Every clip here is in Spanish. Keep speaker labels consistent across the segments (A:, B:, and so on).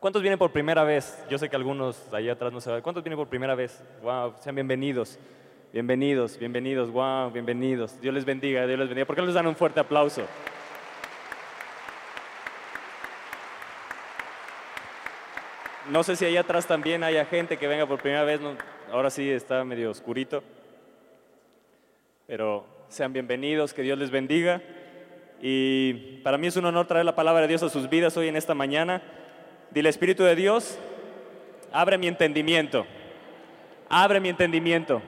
A: ¿Cuántos vienen por primera vez? Yo sé que algunos allá atrás no saben. ¿Cuántos vienen por primera vez? Wow, sean bienvenidos. Bienvenidos, bienvenidos, wow, bienvenidos. Dios les bendiga, Dios les bendiga. ¿Por qué no les dan un fuerte aplauso? No sé si allá atrás también haya gente que venga por primera vez. ahora sí está medio oscurito. Pero sean bienvenidos, que Dios les bendiga. Y para mí es un honor traer la palabra de Dios a sus vidas hoy en esta mañana. Dile, Espíritu de Dios, abre mi entendimiento. Abre mi entendimiento.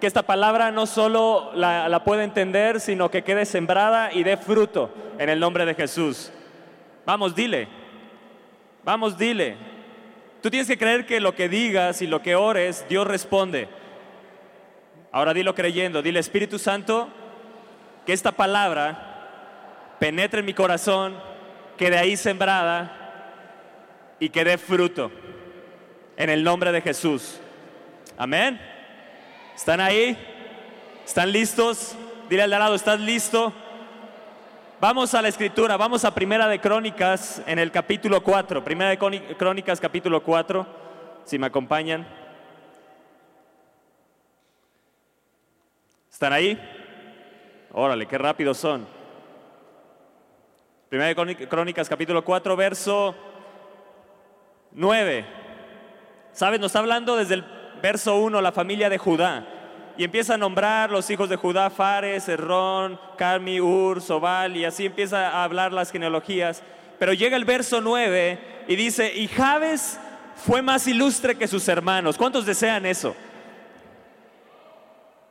A: Que esta palabra no solo la, pueda entender, sino que quede sembrada y dé fruto en el nombre de Jesús. Vamos, dile. Vamos, dile. Tú tienes que creer que lo que digas y lo que ores, Dios responde. Ahora dilo creyendo, dile Espíritu Santo, que esta palabra penetre en mi corazón, quede ahí sembrada y que dé fruto. En el nombre de Jesús. Amén. ¿Están ahí? ¿Están listos? Dile al lado, ¿estás listo? Vamos a la escritura, vamos a Primera de Crónicas en el capítulo 4. Primera de Crónicas capítulo 4, si me acompañan. ¿Están ahí? Órale, qué rápidos son. Primera de Crónicas capítulo 4, verso 9. ¿Sabes? Nos está hablando desde el verso 1 la familia de Judá y empieza a nombrar los hijos de Judá, Fares, Errón, Carmi, Ur, Sobal, y así empieza a hablar las genealogías. Pero llega el verso 9 y dice, y Jabes fue más ilustre que sus hermanos. ¿Cuántos desean eso?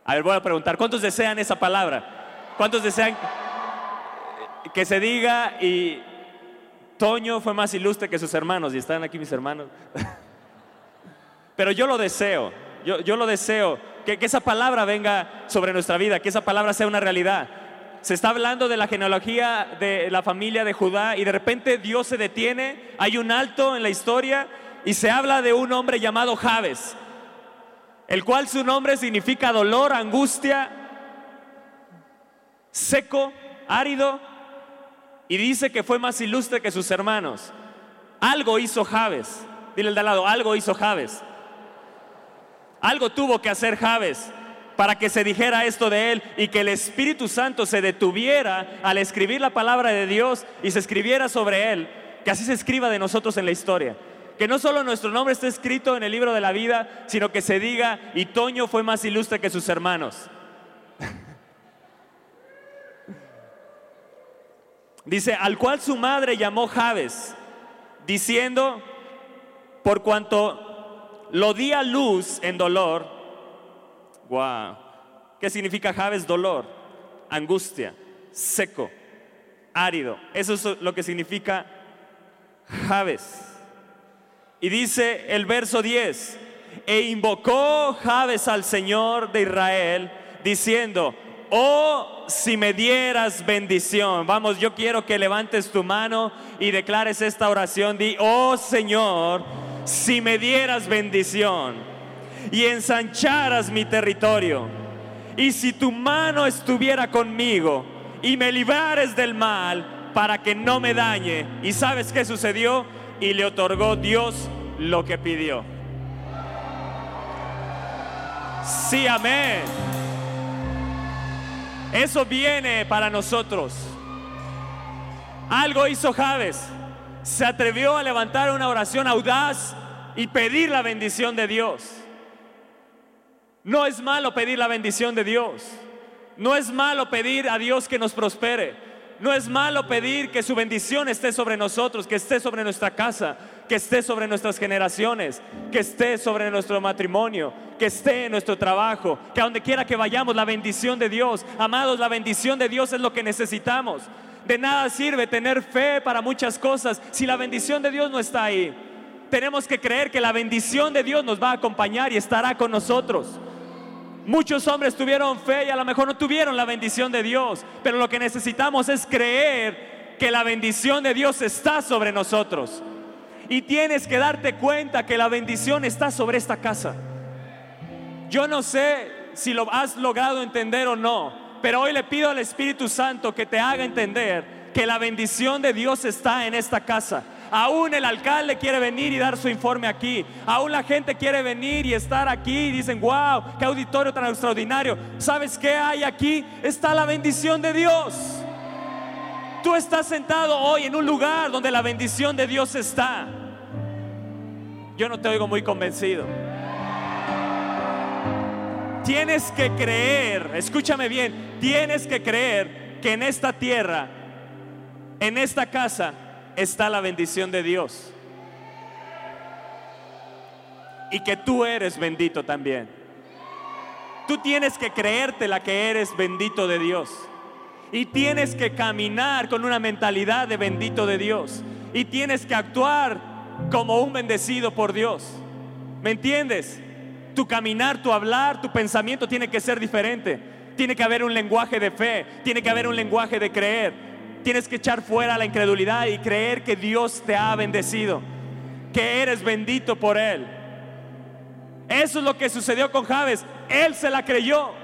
A: A ver, voy a preguntar, ¿cuántos desean esa palabra? ¿Cuántos desean que se diga y Toño fue más ilustre que sus hermanos? Y están aquí mis hermanos. Pero yo lo deseo, yo, yo lo deseo que, esa palabra venga sobre nuestra vida, que esa palabra sea una realidad. Se está hablando de la genealogía de la familia de Judá y de repente Dios se detiene, hay un alto en la historia y se habla de un hombre llamado Jabes, el cual su nombre significa dolor, angustia, seco, árido, y dice que fue más ilustre que sus hermanos. Algo hizo Jabes, dile el de al lado, algo hizo Jabes. Algo tuvo que hacer Javes para que se dijera esto de él y que el Espíritu Santo se detuviera al escribir la palabra de Dios y se escribiera sobre él, que así se escriba de nosotros en la historia. Que no solo nuestro nombre esté escrito en el libro de la vida, sino que se diga, y Toño fue más ilustre que sus hermanos. Dice, al cual su madre llamó Javes, diciendo, por cuanto lo di a luz en dolor. Wow. ¿Qué significa Javes? Dolor, angustia, seco, árido. Eso es lo que significa Javes. Y dice el verso 10, e invocó Javes al Señor de Israel, diciendo, oh, si me dieras bendición. Vamos, yo quiero que levantes tu mano y declares esta oración. Di, oh Señor, si me dieras bendición y ensancharas mi territorio, y si tu mano estuviera conmigo y me librares del mal para que no me dañe. ¿Y sabes qué sucedió? Y le otorgó Dios lo que pidió. Sí, amén. Eso viene para nosotros. Algo hizo Javes se atrevió a levantar una oración audaz y pedir la bendición de Dios. No es malo pedir la bendición de Dios. No es malo pedir a Dios que nos prospere. No es malo pedir que su bendición esté sobre nosotros, que esté sobre nuestra casa, que esté sobre nuestras generaciones, que esté sobre nuestro matrimonio, que esté en nuestro trabajo, que a donde quiera que vayamos, la bendición de Dios. Amados, la bendición de Dios es lo que necesitamos. De nada sirve tener fe para muchas cosas si la bendición de Dios no está ahí. Tenemos que creer que la bendición de Dios nos va a acompañar y estará con nosotros. Muchos hombres tuvieron fe y a lo mejor no tuvieron la bendición de Dios, pero lo que necesitamos es creer que la bendición de Dios está sobre nosotros. Y tienes que darte cuenta que la bendición está sobre esta casa. Yo no sé si lo has logrado entender o no, pero hoy le pido al Espíritu Santo que te haga entender que la bendición de Dios está en esta casa. Aún el alcalde quiere venir y dar su informe aquí. Aún la gente quiere venir y estar aquí y dicen, wow, qué auditorio tan extraordinario. ¿Sabes qué hay aquí? Está la bendición de Dios. Tú estás sentado hoy en un lugar donde la bendición de Dios está. Yo no te oigo muy convencido. Tienes que creer, escúchame bien, tienes que creer que en esta tierra, en esta casa, está la bendición de Dios. Y que tú eres bendito también. Tú tienes que creerte la que eres bendito de Dios. Y tienes que caminar con una mentalidad de bendito de Dios. Y tienes que actuar como un bendecido por Dios. ¿Me entiendes? Tu caminar, tu hablar, tu pensamiento tiene que ser diferente. Tiene que haber un lenguaje de fe, tiene que haber un lenguaje de creer. Tienes que echar fuera la incredulidad y creer que Dios te ha bendecido, que eres bendito por Él. Eso es lo que sucedió con Javes. Él se la creyó.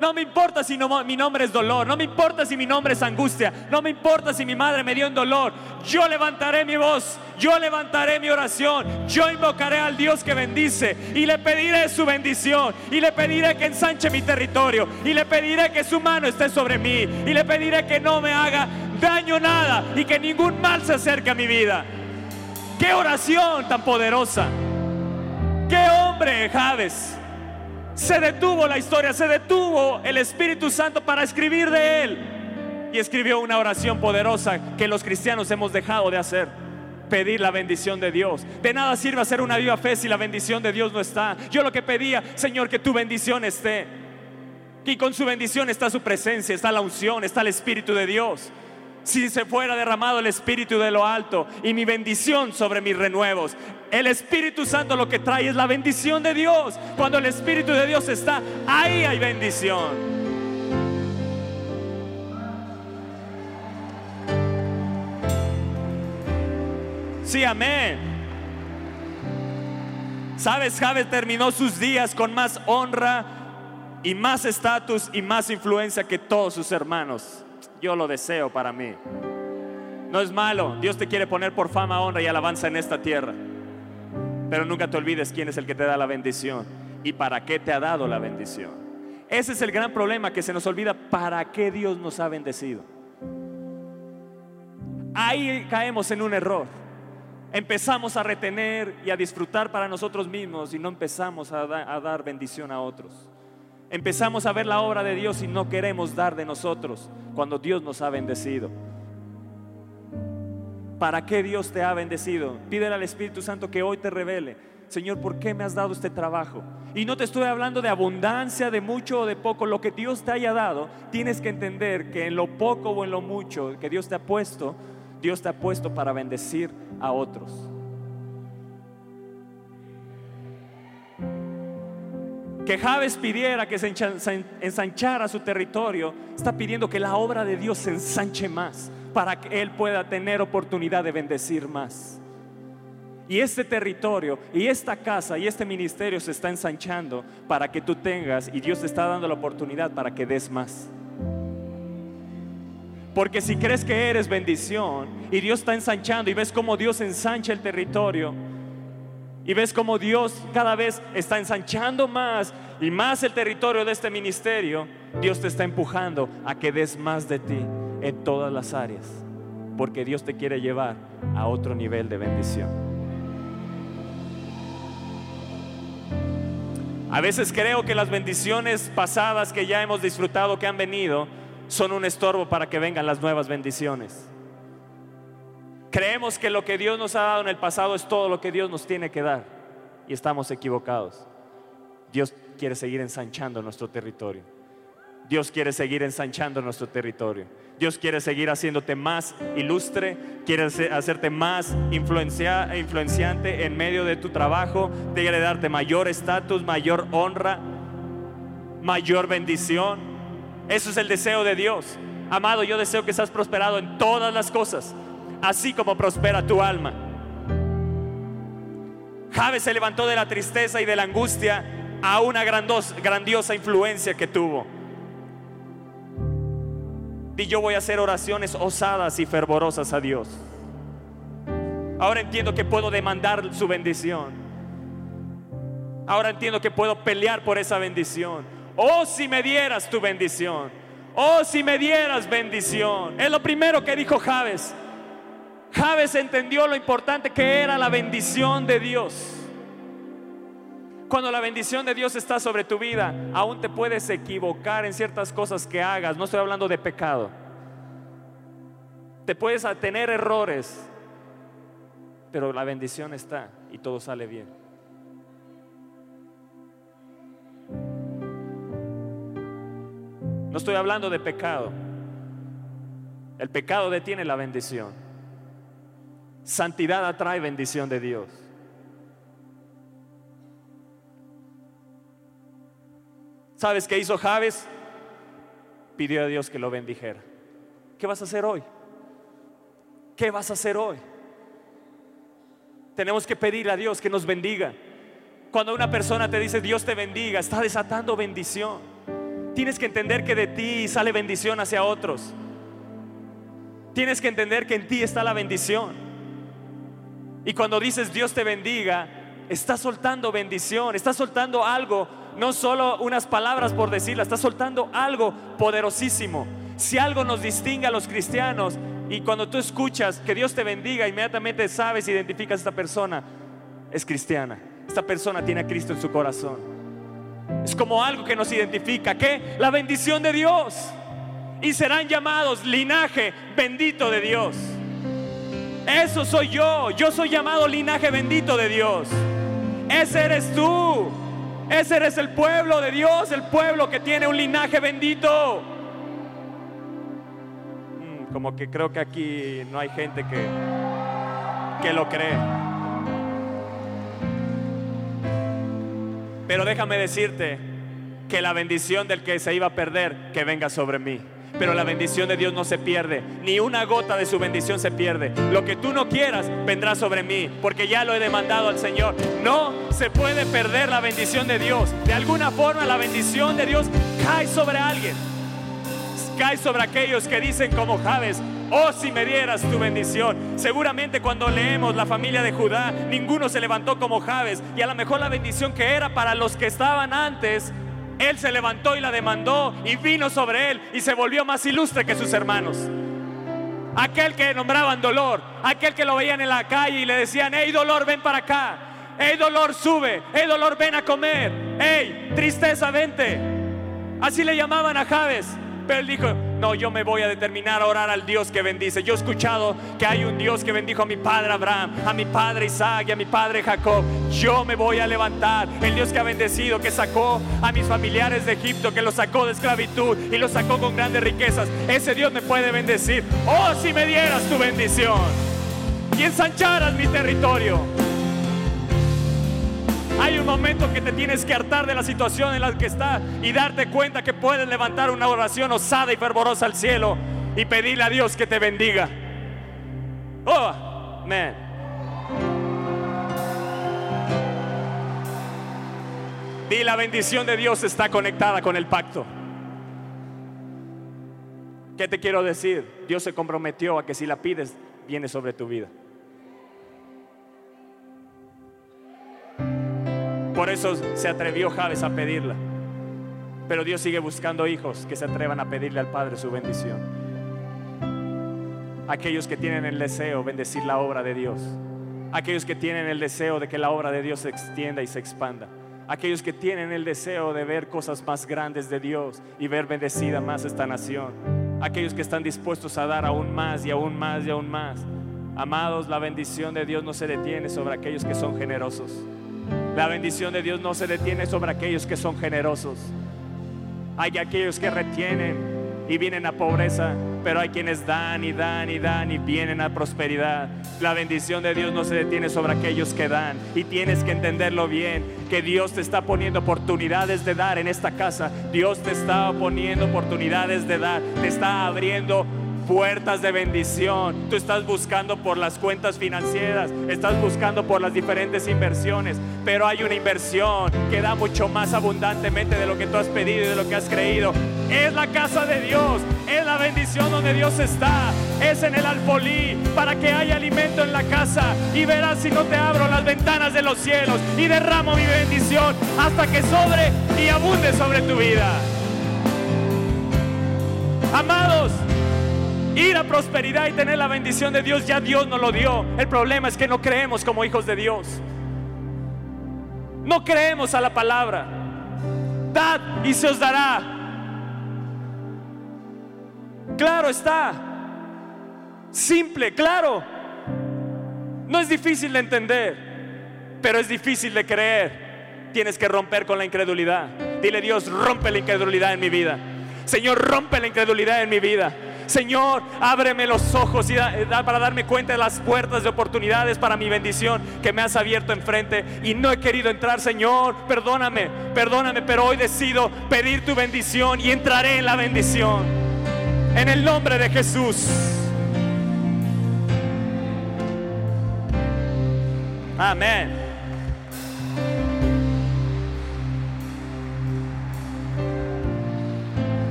A: No me importa si mi nombre es dolor, no me importa si mi nombre es angustia, no me importa si mi madre me dio en dolor. Yo levantaré mi voz, yo levantaré mi oración, yo invocaré al Dios que bendice y le pediré su bendición y le pediré que ensanche mi territorio y le pediré que su mano esté sobre mí y le pediré que no me haga daño nada y que ningún mal se acerque a mi vida. Qué oración tan poderosa. Qué hombre, Javes. Se detuvo la historia, se detuvo el Espíritu Santo para escribir de él. Y escribió una oración poderosa que los cristianos hemos dejado de hacer. Pedir la bendición de Dios. De nada sirve hacer una viva fe si la bendición de Dios no está. Yo lo que pedía, Señor, que tu bendición esté. Y con su bendición está su presencia, está la unción, está el Espíritu de Dios si se fuera derramado el Espíritu de lo alto y mi bendición sobre mis renuevos. El Espíritu Santo lo que trae es la bendición de Dios. Cuando el Espíritu de Dios está, ahí hay bendición. Sí, amén. Sabes, Javes terminó sus días con más honra y más estatus y más influencia que todos sus hermanos. Yo lo deseo para mí. No es malo. Dios te quiere poner por fama, honra y alabanza en esta tierra. Pero nunca te olvides quién es el que te da la bendición y para qué te ha dado la bendición. Ese es el gran problema que se nos olvida para qué Dios nos ha bendecido. Ahí caemos en un error. Empezamos a retener y a disfrutar para nosotros mismos y no empezamos a, a dar bendición a otros. Empezamos a ver la obra de Dios y no queremos dar de nosotros cuando Dios nos ha bendecido. ¿Para qué Dios te ha bendecido? Pídele al Espíritu Santo que hoy te revele. Señor, ¿por qué me has dado este trabajo? Y no te estoy hablando de abundancia, de mucho o de poco. Lo que Dios te haya dado, tienes que entender que en lo poco o en lo mucho que Dios te ha puesto, Dios te ha puesto para bendecir a otros. Que Javes pidiera que se ensanchara su territorio, está pidiendo que la obra de Dios se ensanche más para que Él pueda tener oportunidad de bendecir más. Y este territorio y esta casa y este ministerio se está ensanchando para que tú tengas y Dios te está dando la oportunidad para que des más. Porque si crees que eres bendición y Dios está ensanchando y ves cómo Dios ensancha el territorio, y ves cómo Dios cada vez está ensanchando más y más el territorio de este ministerio. Dios te está empujando a que des más de ti en todas las áreas. Porque Dios te quiere llevar a otro nivel de bendición. A veces creo que las bendiciones pasadas que ya hemos disfrutado, que han venido, son un estorbo para que vengan las nuevas bendiciones. Creemos que lo que Dios nos ha dado en el pasado es todo lo que Dios nos tiene que dar y estamos equivocados. Dios quiere seguir ensanchando nuestro territorio. Dios quiere seguir ensanchando nuestro territorio. Dios quiere seguir haciéndote más ilustre, quiere hacerte más influenciante en medio de tu trabajo, quiere darte mayor estatus, mayor honra, mayor bendición. Eso es el deseo de Dios. Amado, yo deseo que seas prosperado en todas las cosas así como prospera tu alma. Javes se levantó de la tristeza y de la angustia a una grandiosa influencia que tuvo. Y yo voy a hacer oraciones osadas y fervorosas a Dios. Ahora entiendo que puedo demandar su bendición. Ahora entiendo que puedo pelear por esa bendición. Oh, si me dieras tu bendición. Oh, si me dieras bendición. Es lo primero que dijo Javes. Javes entendió lo importante que era la bendición de Dios. Cuando la bendición de Dios está sobre tu vida, aún te puedes equivocar en ciertas cosas que hagas. No estoy hablando de pecado. Te puedes tener errores, pero la bendición está y todo sale bien. No estoy hablando de pecado. El pecado detiene la bendición. Santidad atrae bendición de Dios. ¿Sabes qué hizo Javes? Pidió a Dios que lo bendijera. ¿Qué vas a hacer hoy? ¿Qué vas a hacer hoy? Tenemos que pedir a Dios que nos bendiga. Cuando una persona te dice Dios te bendiga, está desatando bendición. Tienes que entender que de ti sale bendición hacia otros. Tienes que entender que en ti está la bendición. Y cuando dices Dios te bendiga, estás soltando bendición, estás soltando algo, no solo unas palabras por decirla, estás soltando algo poderosísimo. Si algo nos distingue a los cristianos y cuando tú escuchas que Dios te bendiga, inmediatamente sabes, identificas a esta persona es cristiana. Esta persona tiene a Cristo en su corazón. Es como algo que nos identifica. ¿Qué? La bendición de Dios. Y serán llamados linaje bendito de Dios. Eso soy yo. Yo soy llamado linaje bendito de Dios. Ese eres tú. Ese eres el pueblo de Dios, el pueblo que tiene un linaje bendito como que creo que aquí no hay gente que, que lo cree. Pero déjame decirte que la bendición del que se iba a perder, que venga sobre mí. Pero la bendición de Dios no se pierde, ni una gota de su bendición se pierde. Lo que tú no quieras vendrá sobre mí, porque ya lo he demandado al Señor. No se puede perder la bendición de Dios. De alguna forma la bendición de Dios cae sobre alguien cae sobre aquellos que dicen como Javes, oh si me dieras tu bendición. Seguramente cuando leemos la familia de Judá, ninguno se levantó como Javes y a lo mejor la bendición que era para los que estaban antes, él se levantó y la demandó y vino sobre él y se volvió más ilustre que sus hermanos. Aquel que nombraban dolor, aquel que lo veían en la calle y le decían, hey dolor, ven para acá. Hey dolor, sube. Hey dolor, ven a comer. Hey, tristeza, vente. Así le llamaban a Javes. Pero él dijo, no, yo me voy a determinar a orar al Dios que bendice. Yo he escuchado que hay un Dios que bendijo a mi padre Abraham, a mi padre Isaac y a mi padre Jacob. Yo me voy a levantar. El Dios que ha bendecido, que sacó a mis familiares de Egipto, que los sacó de esclavitud y los sacó con grandes riquezas. Ese Dios me puede bendecir. Oh, si me dieras tu bendición y ensancharas mi territorio. Hay un momento que te tienes que hartar de la situación en la que estás y darte cuenta que puedes levantar una oración osada y fervorosa al cielo y pedirle a Dios que te bendiga. Oh, man. Y la bendición de Dios está conectada con el pacto. ¿Qué te quiero decir? Dios se comprometió a que si la pides, viene sobre tu vida. Por eso se atrevió Javes a pedirla. Pero Dios sigue buscando hijos que se atrevan a pedirle al Padre su bendición. Aquellos que tienen el deseo de bendecir la obra de Dios. Aquellos que tienen el deseo de que la obra de Dios se extienda y se expanda. Aquellos que tienen el deseo de ver cosas más grandes de Dios y ver bendecida más esta nación. Aquellos que están dispuestos a dar aún más y aún más y aún más. Amados, la bendición de Dios no se detiene sobre aquellos que son generosos. La bendición de Dios no se detiene sobre aquellos que son generosos. Hay aquellos que retienen y vienen a pobreza, pero hay quienes dan y dan y dan y vienen a prosperidad. La bendición de Dios no se detiene sobre aquellos que dan. Y tienes que entenderlo bien, que Dios te está poniendo oportunidades de dar en esta casa. Dios te está poniendo oportunidades de dar. Te está abriendo puertas de bendición. Tú estás buscando por las cuentas financieras, estás buscando por las diferentes inversiones, pero hay una inversión que da mucho más abundantemente de lo que tú has pedido y de lo que has creído. es la casa de Dios, es la bendición donde Dios está, es en el alfolí para que haya alimento en la casa y verás si no te abro las ventanas de los cielos y derramo mi bendición hasta que sobre y abunde sobre tu vida. Amados, ir a prosperidad y tener la bendición de Dios, ya Dios nos lo dio. El problema es que no creemos como hijos de Dios. No creemos a la palabra. Dad y se os dará. Claro está. Simple, claro. No es difícil de entender, pero es difícil de creer. Tienes que romper con la incredulidad. Dile Dios, rompe la incredulidad en mi vida. Señor, rompe la incredulidad en mi vida. Señor, ábreme los ojos y para darme cuenta de las puertas de oportunidades para mi bendición que me has abierto enfrente y no he querido entrar, Señor. Perdóname, perdóname, pero hoy decido pedir tu bendición y entraré en la bendición. En el nombre de Jesús. Amén.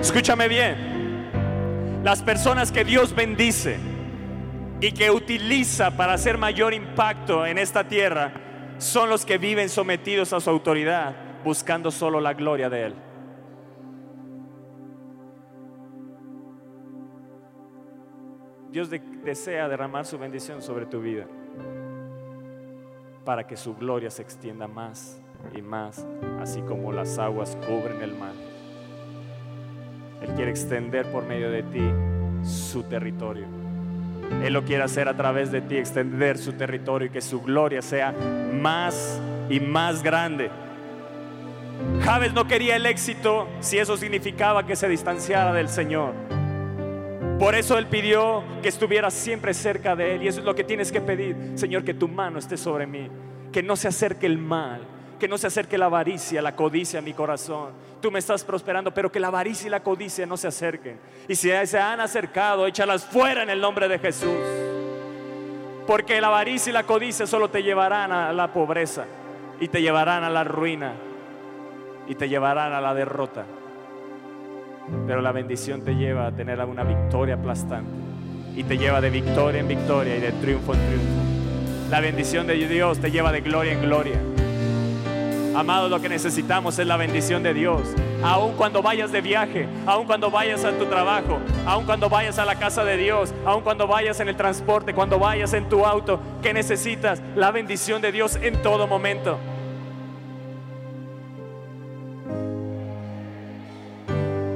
A: Escúchame bien. Las personas que Dios bendice y que utiliza para hacer mayor impacto en esta tierra son los que viven sometidos a su autoridad, buscando solo la gloria de Él. Dios desea derramar su bendición sobre tu vida para que su gloria se extienda más y más, así como las aguas cubren el mar. Él quiere extender por medio de ti su territorio. Él lo quiere hacer a través de ti, extender su territorio y que su gloria sea más y más grande. Javes no quería el éxito si eso significaba que se distanciara del Señor. Por eso Él pidió que estuviera siempre cerca de Él. Y eso es lo que tienes que pedir, Señor, que tu mano esté sobre mí. Que no se acerque el mal, que no se acerque la avaricia, la codicia a mi corazón tú me estás prosperando, pero que la avaricia y la codicia no se acerquen. Y si se han acercado, échalas fuera en el nombre de Jesús. Porque la avaricia y la codicia solo te llevarán a la pobreza y te llevarán a la ruina y te llevarán a la derrota. Pero la bendición te lleva a tener una victoria aplastante y te lleva de victoria en victoria y de triunfo en triunfo. La bendición de Dios te lleva de gloria en gloria. Amado, lo que necesitamos es la bendición de Dios. Aun cuando vayas de viaje, aun cuando vayas a tu trabajo, aun cuando vayas a la casa de Dios, aun cuando vayas en el transporte, cuando vayas en tu auto, que necesitas la bendición de Dios en todo momento.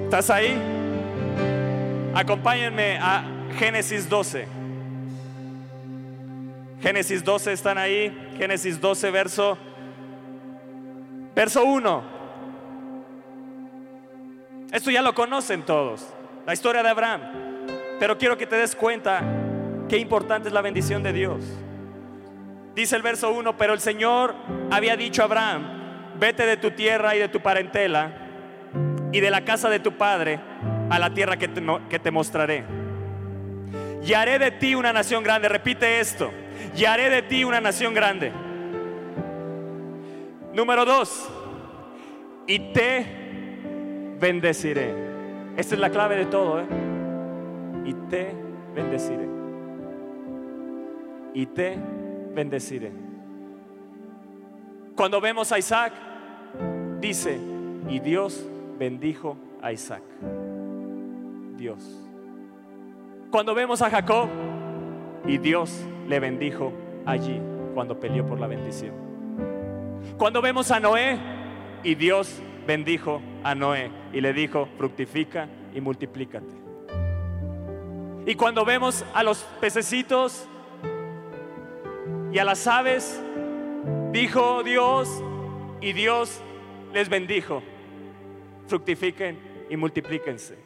A: ¿Estás ahí? Acompáñenme a Génesis 12. Génesis 12 están ahí. Génesis 12, verso Verso 1. Esto ya lo conocen todos, la historia de Abraham. Pero quiero que te des cuenta qué importante es la bendición de Dios. Dice el verso 1, pero el Señor había dicho a Abraham, vete de tu tierra y de tu parentela y de la casa de tu padre a la tierra que te, que te mostraré. Y haré de ti una nación grande. Repite esto. Y haré de ti una nación grande Número dos, y te bendeciré. Esta es la clave de todo, ¿eh? Y te bendeciré. Y te bendeciré. Cuando vemos a Isaac, dice, y Dios bendijo a Isaac. Dios. Cuando vemos a Jacob, y Dios le bendijo allí cuando peleó por la bendición. Cuando vemos a Noé y Dios bendijo a Noé y le dijo, fructifica y multiplícate. Y cuando vemos a los pececitos y a las aves, dijo Dios y Dios les bendijo, fructifiquen y multiplíquense.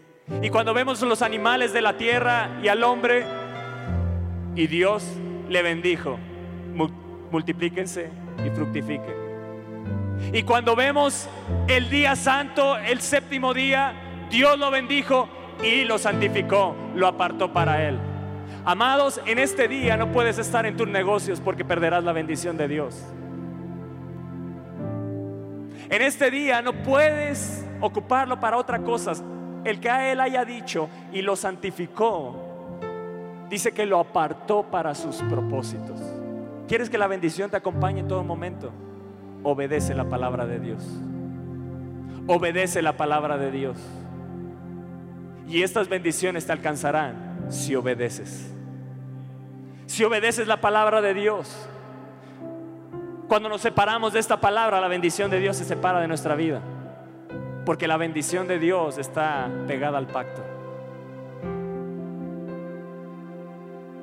A: Y cuando vemos los animales de la tierra y al hombre, y Dios le bendijo, multiplíquense y fructifiquen. Y cuando vemos el día santo, el séptimo día, Dios lo bendijo y lo santificó, lo apartó para Él. Amados, en este día no puedes estar en tus negocios porque perderás la bendición de Dios. En este día no puedes ocuparlo para otra cosa el que a él haya dicho y lo santificó, dice que lo apartó para sus propósitos. ¿Quieres que la bendición te acompañe en todo momento? Obedece la palabra de Dios. Obedece la palabra de Dios. Y estas bendiciones te alcanzarán si obedeces. Si obedeces la palabra de Dios. Cuando nos separamos de esta palabra, la bendición de Dios se separa de nuestra vida. Porque la bendición de Dios está pegada al pacto.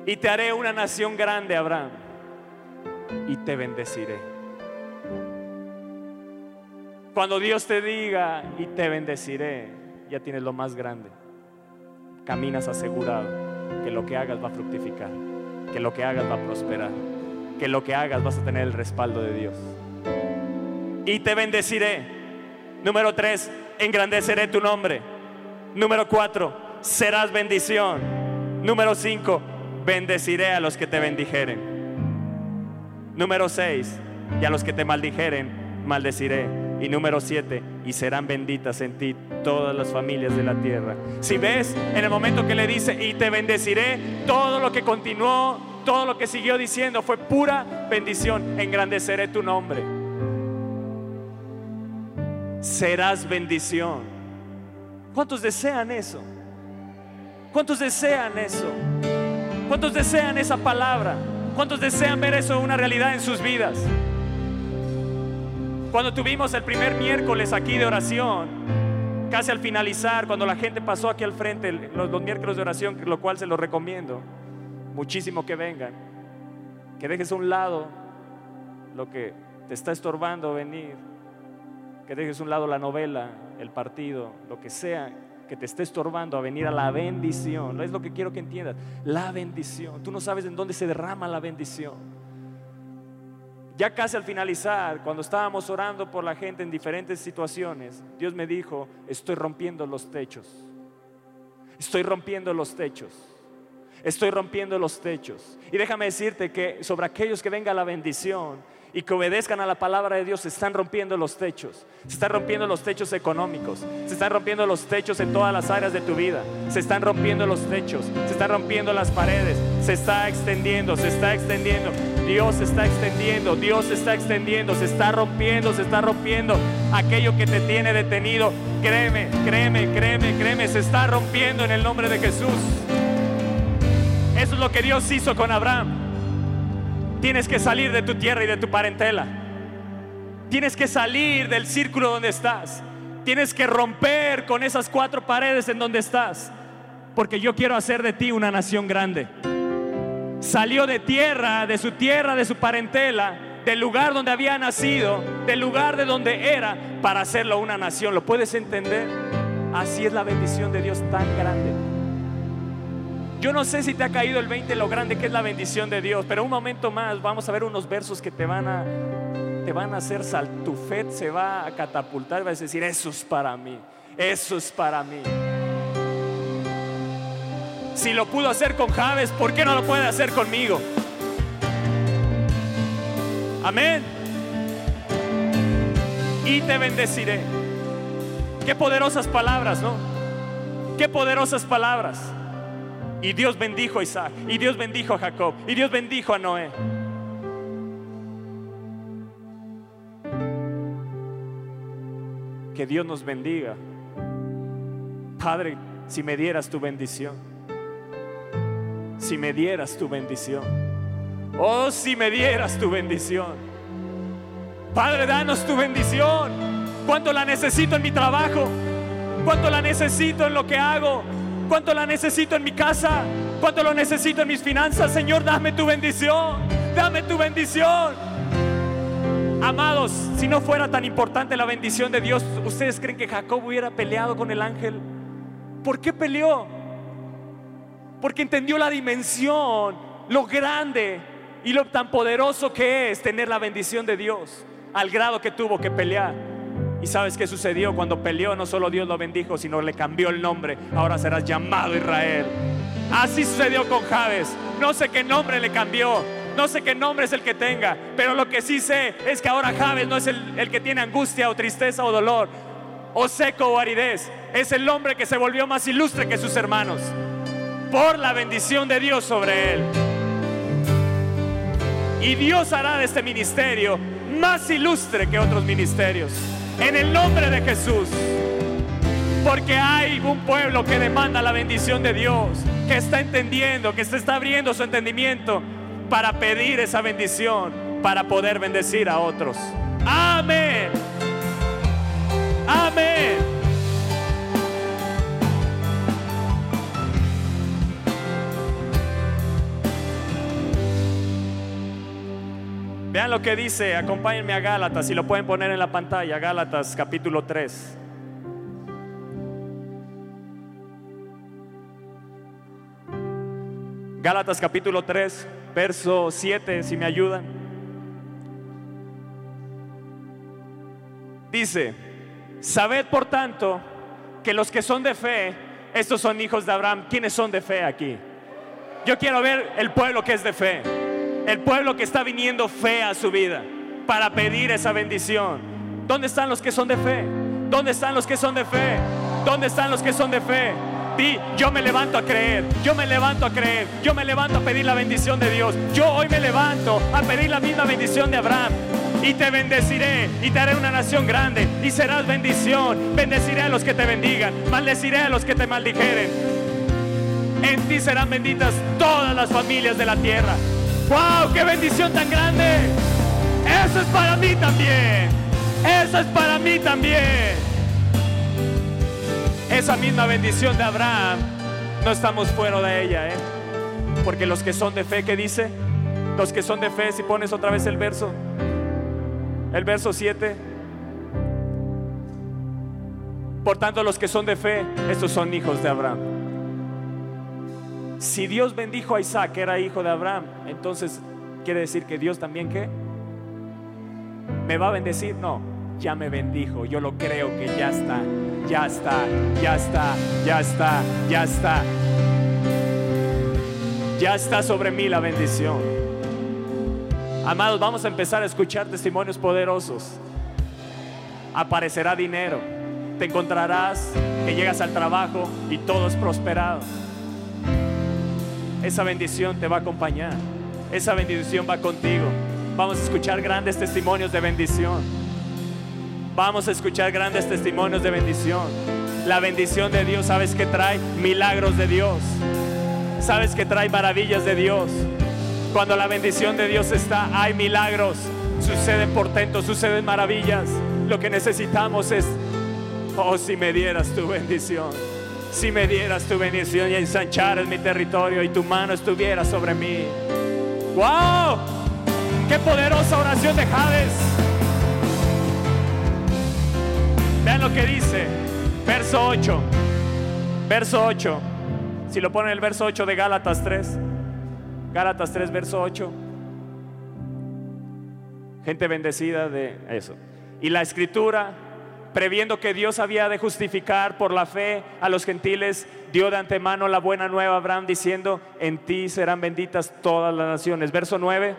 A: Y te haré una nación grande, Abraham. Y te bendeciré. Cuando Dios te diga y te bendeciré, ya tienes lo más grande. Caminas asegurado que lo que hagas va a fructificar, que lo que hagas va a prosperar, que lo que hagas vas a tener el respaldo de Dios. Y te bendeciré Número tres, engrandeceré tu nombre. Número cuatro, serás bendición. Número cinco, bendeciré a los que te bendijeren. Número seis, y a los que te maldijeren, maldeciré. Y número siete, y serán benditas en ti todas las familias de la tierra. Si ves, en el momento que le dice, y te bendeciré, todo lo que continuó, todo lo que siguió diciendo fue pura bendición. Engrandeceré tu nombre serás bendición. ¿Cuántos desean eso? ¿Cuántos desean eso? ¿Cuántos desean esa palabra? ¿Cuántos desean ver eso una realidad en sus vidas? Cuando tuvimos el primer miércoles aquí de oración, casi al finalizar, cuando la gente pasó aquí al frente, los, miércoles de oración, lo cual se los recomiendo, muchísimo que vengan, que dejes a un lado lo que te está estorbando venir que dejes a un lado la novela, el partido, lo que sea que te esté estorbando a venir a la bendición. Es lo que quiero que entiendas. La bendición. Tú no sabes en dónde se derrama la bendición. Ya casi al finalizar, cuando estábamos orando por la gente en diferentes situaciones, Dios me dijo, estoy rompiendo los techos. Estoy rompiendo los techos. Estoy rompiendo los techos. Y déjame decirte que sobre aquellos que venga la bendición, y que obedezcan a la palabra de Dios, se están rompiendo los techos. Se están rompiendo los techos económicos. Se están rompiendo los techos en todas las áreas de tu vida. Se están rompiendo los techos. Se están rompiendo las paredes. Se está extendiendo, se está extendiendo. Dios se está extendiendo, Dios se está extendiendo, se está rompiendo, se está rompiendo aquello que te tiene detenido. Créeme, créeme, créeme, créeme, se está rompiendo en el nombre de Jesús. Eso es lo que Dios hizo con Abraham. Tienes que salir de tu tierra y de tu parentela. Tienes que salir del círculo donde estás. Tienes que romper con esas cuatro paredes en donde estás. Porque yo quiero hacer de ti una nación grande. Salió de tierra, de su tierra, de su parentela, del lugar donde había nacido, del lugar de donde era, para hacerlo una nación. ¿Lo puedes entender? Así es la bendición de Dios tan grande. Yo no sé si te ha caído el 20 lo grande que es la bendición de Dios, pero un momento más vamos a ver unos versos que te van a te van a hacer sal, tu fe se va a catapultar, vas a decir, eso es para mí, eso es para mí. Si lo pudo hacer con Javes, ¿por qué no lo puede hacer conmigo? Amén. Y te bendeciré. Qué poderosas palabras, ¿no? Qué poderosas palabras. Y Dios bendijo a Isaac, y Dios bendijo a Jacob, y Dios bendijo a Noé. Que Dios nos bendiga. Padre, si me dieras tu bendición, si me dieras tu bendición, oh, si me dieras tu bendición. Padre, danos tu bendición. ¿Cuánto la necesito en mi trabajo? ¿Cuánto la necesito en lo que hago? Cuánto la necesito en mi casa, cuánto lo necesito en mis finanzas. Señor, dame tu bendición, dame tu bendición. Amados, si no fuera tan importante la bendición de Dios, ¿ustedes creen que Jacob hubiera peleado con el ángel? ¿Por qué peleó? Porque entendió la dimensión, lo grande y lo tan poderoso que es tener la bendición de Dios, al grado que tuvo que pelear. ¿Y sabes qué sucedió cuando peleó? No solo Dios lo bendijo, sino le cambió el nombre. Ahora serás llamado Israel. Así sucedió con Javes. No sé qué nombre le cambió. No sé qué nombre es el que tenga. Pero lo que sí sé es que ahora Javes no es el, el que tiene angustia o tristeza o dolor. o seco o aridez. Es el hombre que se volvió más ilustre que sus hermanos por la bendición de Dios sobre él. Y Dios hará de este ministerio más ilustre que otros ministerios. En el nombre de Jesús. Porque hay un pueblo que demanda la bendición de Dios, que está entendiendo, que se está abriendo su entendimiento para pedir esa bendición, para poder bendecir a otros. Amén. Vean lo que dice, acompáñenme a Gálatas, si lo pueden poner en la pantalla, Gálatas capítulo 3. Gálatas capítulo 3, verso 7, si me ayudan. Dice, sabed por tanto que los que son de fe, estos son hijos de Abraham. ¿Quiénes son de fe aquí? Yo quiero ver el pueblo que es de fe, el pueblo que está viniendo fe a su vida para pedir esa bendición. ¿Dónde están los que son de fe? ¿Dónde están los que son de fe? ¿Dónde están los que son de fe? yo me levanto a creer, yo me levanto a creer, yo me levanto a pedir la bendición de Dios. Yo hoy me levanto a pedir la misma bendición de Abraham. Y te bendeciré y te haré una nación grande y serás bendición. Bendeciré a los que te bendigan, maldeciré a los que te maldijeren. En ti serán benditas todas las familias de la tierra. ¡Wow! ¡Qué bendición tan grande! Eso es para mí también. Eso es para mí también esa misma bendición de Abraham, no estamos fuera de ella, ¿eh? Porque los que son de fe, ¿qué dice? Los que son de fe, si pones otra vez el verso, el verso 7. Por tanto, los que son de fe, estos son hijos de Abraham. Si Dios bendijo a Isaac, que era hijo de Abraham, entonces quiere decir que Dios también qué? ¿Me va a bendecir? No, ya me bendijo, yo lo creo que ya está ya está, ya está, ya está, ya está. Ya está sobre mí la bendición. Amados, vamos a empezar a escuchar testimonios poderosos. Aparecerá dinero. Te encontrarás que llegas al trabajo y todo es prosperado. Esa bendición te va a acompañar. Esa bendición va contigo. Vamos a escuchar grandes testimonios de bendición. Vamos a escuchar grandes testimonios de bendición. La bendición de Dios, ¿sabes que trae? Milagros de Dios. ¿Sabes que trae maravillas de Dios? Cuando la bendición de Dios está, hay milagros. Suceden portentos, suceden maravillas. Lo que necesitamos es, oh, si me dieras tu bendición. Si me dieras tu bendición y ensancharas mi territorio y tu mano estuviera sobre mí. ¡Wow! ¡Qué poderosa oración de Jades! Vean lo que dice, verso 8. Verso 8. Si lo ponen el verso 8 de Gálatas 3. Gálatas 3, verso 8. Gente bendecida de eso. Y la escritura, previendo que Dios había de justificar por la fe a los gentiles, dio de antemano la buena nueva a Abraham diciendo, en ti serán benditas todas las naciones. Verso 9.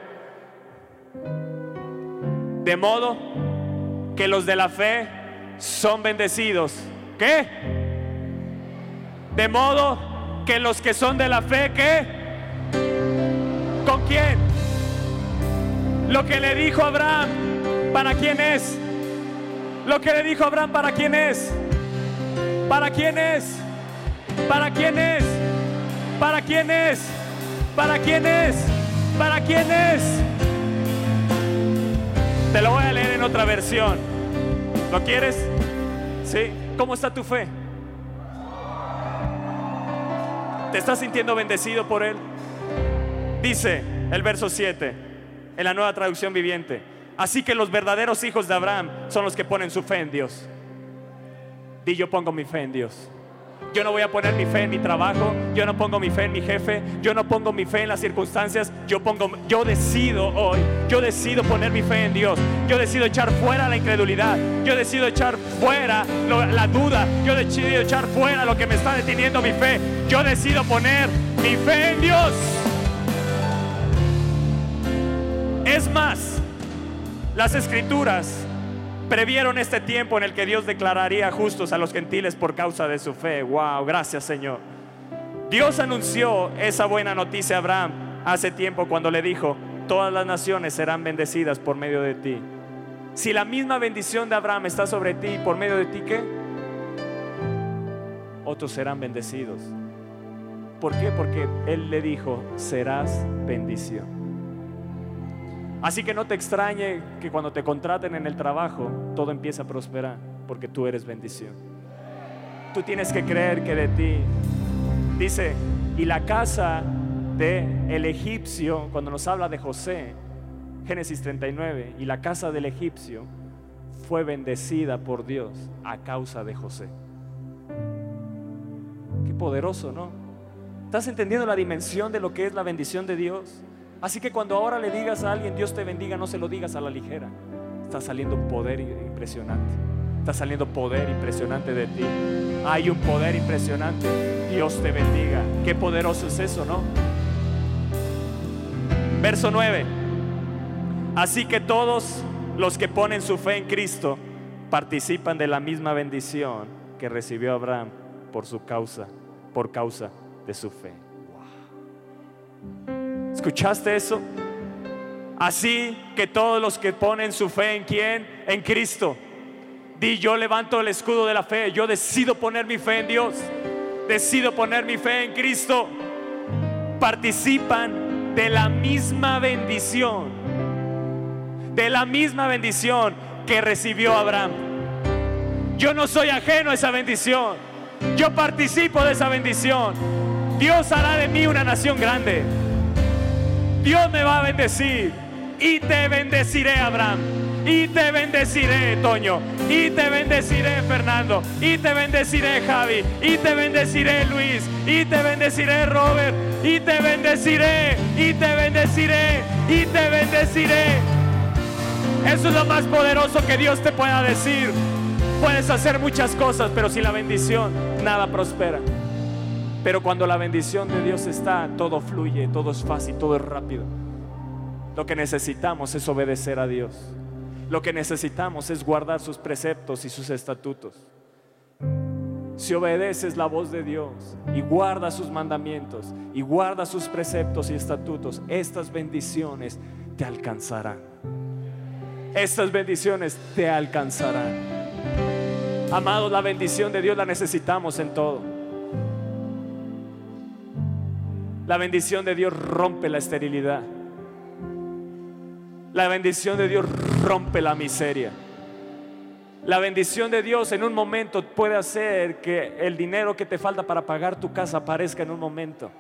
A: De modo que los de la fe son bendecidos. ¿Qué? De modo que los que son de la fe, ¿qué? ¿Con quién? Lo que le dijo Abraham, ¿para quién es? Lo que le dijo Abraham, ¿para quién es? ¿Para quién es? ¿Para quién es? ¿Para quién es? ¿Para quién es? ¿Para quién es? Te lo voy a leer en otra versión. ¿Lo quieres? ¿Sí? ¿Cómo está tu fe? ¿Te estás sintiendo bendecido por Él? Dice el verso 7 en la nueva traducción viviente. Así que los verdaderos hijos de Abraham son los que ponen su fe en Dios. Di yo pongo mi fe en Dios. Yo no voy a poner mi fe en mi trabajo, yo no pongo mi fe en mi jefe, yo no pongo mi fe en las circunstancias, yo pongo yo decido hoy, yo decido poner mi fe en Dios. Yo decido echar fuera la incredulidad, yo decido echar fuera la duda, yo decido echar fuera lo que me está deteniendo mi fe. Yo decido poner mi fe en Dios. Es más, las escrituras Previeron este tiempo en el que Dios declararía justos a los gentiles por causa de su fe. Wow, gracias Señor. Dios anunció esa buena noticia a Abraham hace tiempo cuando le dijo, todas las naciones serán bendecidas por medio de ti. Si la misma bendición de Abraham está sobre ti, por medio de ti, ¿qué? Otros serán bendecidos. ¿Por qué? Porque Él le dijo, serás bendición. Así que no te extrañe que cuando te contraten en el trabajo, todo empieza a prosperar, porque tú eres bendición. Tú tienes que creer que de ti, dice, y la casa de el egipcio, cuando nos habla de José, Génesis 39, y la casa del egipcio fue bendecida por Dios a causa de José. Qué poderoso, ¿no? ¿Estás entendiendo la dimensión de lo que es la bendición de Dios? Así que cuando ahora le digas a alguien, Dios te bendiga, no se lo digas a la ligera. Está saliendo un poder impresionante. Está saliendo poder impresionante de ti. Hay un poder impresionante. Dios te bendiga. Qué poderoso es eso, ¿no? Verso 9. Así que todos los que ponen su fe en Cristo participan de la misma bendición que recibió Abraham por su causa, por causa de su fe. ¿Escuchaste eso? Así que todos los que ponen su fe en quién? En Cristo. Di, yo levanto el escudo de la fe, yo decido poner mi fe en Dios, decido poner mi fe en Cristo. Participan de la misma bendición, de la misma bendición que recibió Abraham. Yo no soy ajeno a esa bendición, yo participo de esa bendición. Dios hará de mí una nación grande. Dios me va a bendecir y te bendeciré, Abraham. Y te bendeciré, Toño. Y te bendeciré, Fernando. Y te bendeciré, Javi. Y te bendeciré, Luis. Y te bendeciré, Robert. Y te bendeciré. Y te bendeciré. Y te bendeciré. Eso es lo más poderoso que Dios te pueda decir. Puedes hacer muchas cosas, pero sin la bendición, nada prospera. Pero cuando la bendición de Dios está, todo fluye, todo es fácil, todo es rápido. Lo que necesitamos es obedecer a Dios. Lo que necesitamos es guardar sus preceptos y sus estatutos. Si obedeces la voz de Dios y guardas sus mandamientos y guardas sus preceptos y estatutos, estas bendiciones te alcanzarán. Estas bendiciones te alcanzarán. Amados, la bendición de Dios la necesitamos en todo. La bendición de Dios rompe la esterilidad. La bendición de Dios rompe la miseria. La bendición de Dios en un momento puede hacer que el dinero que te falta para pagar tu casa aparezca en un momento.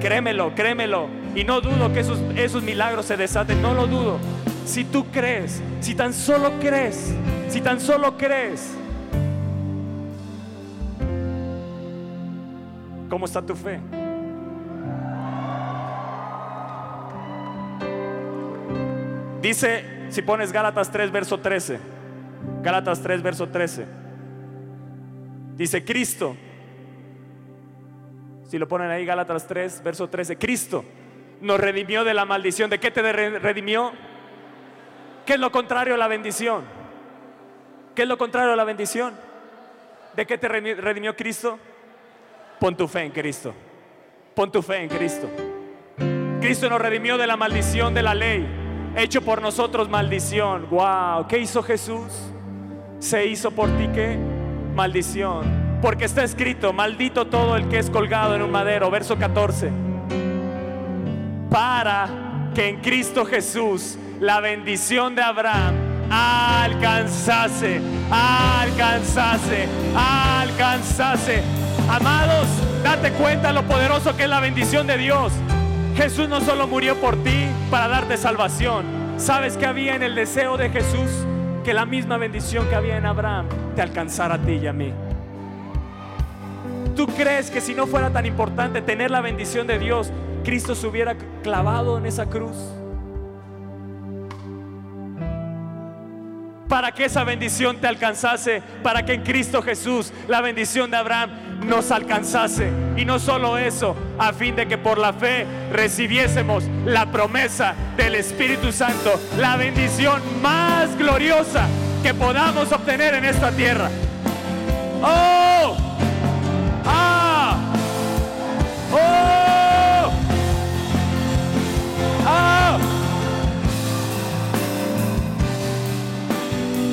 A: Créemelo, créemelo. Y no dudo que esos, esos milagros se desaten, no lo dudo. Si tú crees, si tan solo crees, si tan solo crees. ¿Cómo está tu fe? Dice, si pones Gálatas 3, verso 13. Gálatas 3, verso 13. Dice, Cristo. Si lo ponen ahí, Gálatas 3, verso 13. Cristo nos redimió de la maldición. ¿De qué te redimió? ¿Qué es lo contrario a la bendición? ¿Qué es lo contrario a la bendición? ¿De qué te redimió Cristo? Pon tu fe en Cristo. Pon tu fe en Cristo. Cristo nos redimió de la maldición de la ley hecho por nosotros maldición. Wow, ¿qué hizo Jesús? Se hizo por ti qué? Maldición. Porque está escrito, maldito todo el que es colgado en un madero, verso 14. Para que en Cristo Jesús la bendición de Abraham alcanzase, alcanzase, alcanzase. Amados, date cuenta lo poderoso que es la bendición de Dios. Jesús no solo murió por ti para darte salvación. ¿Sabes que había en el deseo de Jesús? Que la misma bendición que había en Abraham te alcanzara a ti y a mí. ¿Tú crees que si no fuera tan importante tener la bendición de Dios, Cristo se hubiera clavado en esa cruz? Para que esa bendición te alcanzase, para que en Cristo Jesús la bendición de Abraham nos alcanzase. Y no solo eso, a fin de que por la fe recibiésemos la promesa del Espíritu Santo, la bendición más gloriosa que podamos obtener en esta tierra. ¡Oh! ¡Ah! ¡Oh!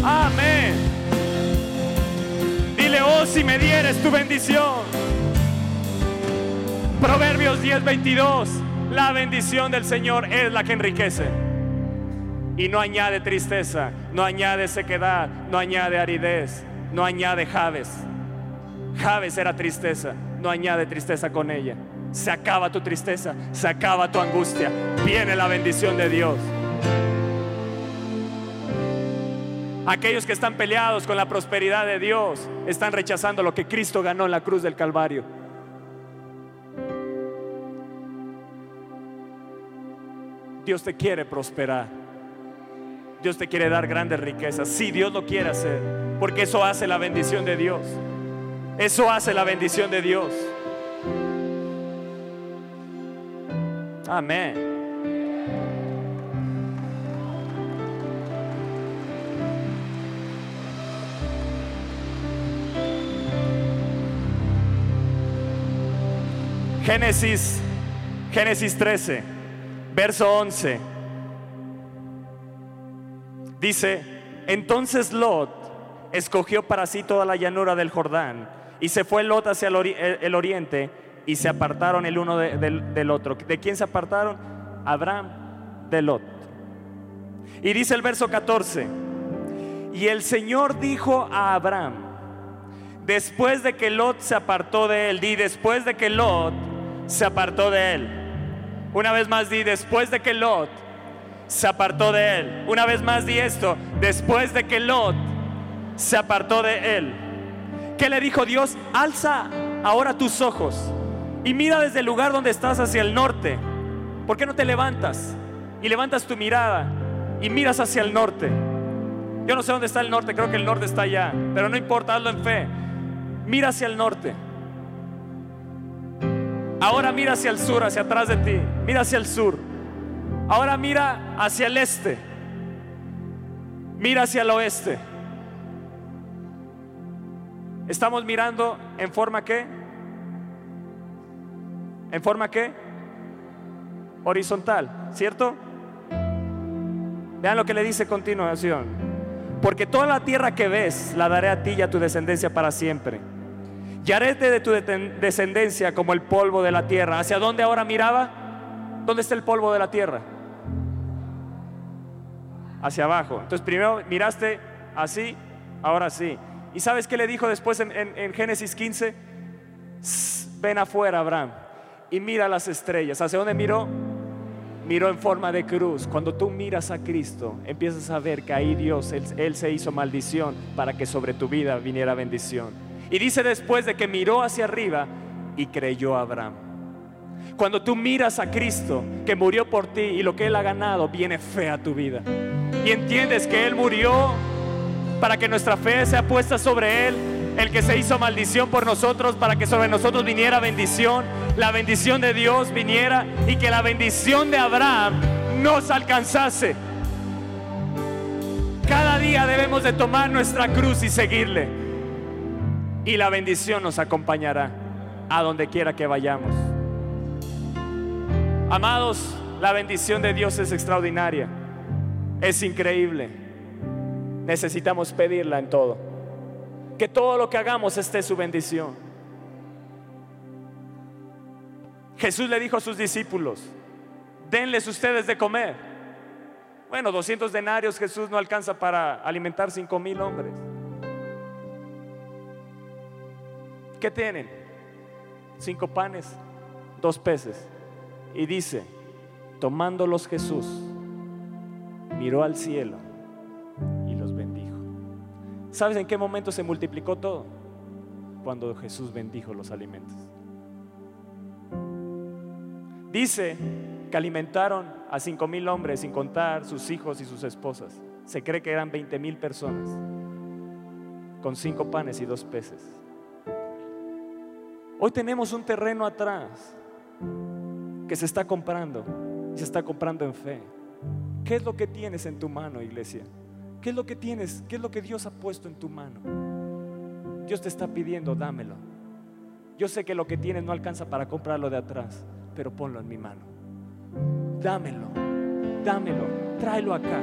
A: Amén. Dile, oh, si me dieres tu bendición. Proverbios 10:22. La bendición del Señor es la que enriquece. Y no añade tristeza, no añade sequedad, no añade aridez, no añade Javes. Javes era tristeza, no añade tristeza con ella. Se acaba tu tristeza, se acaba tu angustia. Viene la bendición de Dios. Aquellos que están peleados con la prosperidad de Dios están rechazando lo que Cristo ganó en la cruz del Calvario. Dios te quiere prosperar. Dios te quiere dar grandes riquezas. Si Dios lo quiere hacer. Porque eso hace la bendición de Dios. Eso hace la bendición de Dios. Amén. Génesis, Génesis 13, verso 11. Dice, entonces Lot escogió para sí toda la llanura del Jordán y se fue Lot hacia el, oriente y se apartaron el uno del otro. ¿De quién se apartaron? Abraham de Lot. Y dice el verso 14, y el Señor dijo a Abraham, después de que Lot se apartó de él, y después de que Lot se apartó de él. Una vez más di, después de que Lot se apartó de él. Una vez más di esto, después de que Lot se apartó de él. ¿Qué le dijo Dios? Alza ahora tus ojos y mira desde el lugar donde estás hacia el norte. ¿Por qué no te levantas y levantas tu mirada y miras hacia el norte? Yo no sé dónde está el norte, creo que el norte está allá, pero no importa, hazlo en fe. Mira hacia el norte. Ahora mira hacia el sur, hacia atrás de ti. Mira hacia el sur. Ahora mira hacia el este. Mira hacia el oeste. Estamos mirando en forma que en forma que horizontal, ¿cierto? Vean lo que le dice continuación. Porque toda la tierra que ves la daré a ti y a tu descendencia para siempre y haré de tu descendencia como el polvo de la tierra. ¿Hacia dónde ahora miraba? ¿Dónde está el polvo de la tierra? Hacia abajo. Entonces primero miraste así, ahora sí. ¿Y sabes qué le dijo después en, Génesis 15? Ven afuera, Abraham, y mira las estrellas. ¿Hacia dónde miró? Miró en forma de cruz. Cuando tú miras a Cristo, empiezas a ver que ahí Dios, él se hizo maldición para que sobre tu vida viniera bendición. Y dice después de que miró hacia arriba y creyó a Abraham. Cuando tú miras a Cristo que murió por ti y lo que Él ha ganado, viene fe a tu vida. Y entiendes que Él murió para que nuestra fe sea puesta sobre Él. El que se hizo maldición por nosotros para que sobre nosotros viniera bendición. La bendición de Dios viniera y que la bendición de Abraham nos alcanzase. Cada día debemos de tomar nuestra cruz y seguirle y la bendición nos acompañará a donde quiera que vayamos. Amados, la bendición de Dios es extraordinaria, es increíble. Necesitamos pedirla en todo. Que todo lo que hagamos esté su bendición. Jesús le dijo a sus discípulos, denles ustedes de comer. Bueno, 200 denarios Jesús no alcanza para alimentar 5 mil hombres. ¿Qué tienen? Cinco panes, dos peces. Y dice, tomándolos Jesús, miró al cielo y los bendijo. ¿Sabes en qué momento se multiplicó todo? Cuando Jesús bendijo los alimentos. Dice que alimentaron a cinco mil hombres sin contar sus hijos y sus esposas. Se cree que eran 20 mil personas con cinco panes y dos peces. Hoy tenemos un terreno atrás que se está comprando se está comprando en fe. ¿Qué es lo que tienes en tu mano, iglesia? ¿Qué es lo que tienes? ¿Qué es lo que Dios ha puesto en tu mano? Dios te está pidiendo, dámelo. Yo sé que lo que tienes no alcanza para comprarlo de atrás, pero ponlo en mi mano. Dámelo, dámelo, tráelo acá,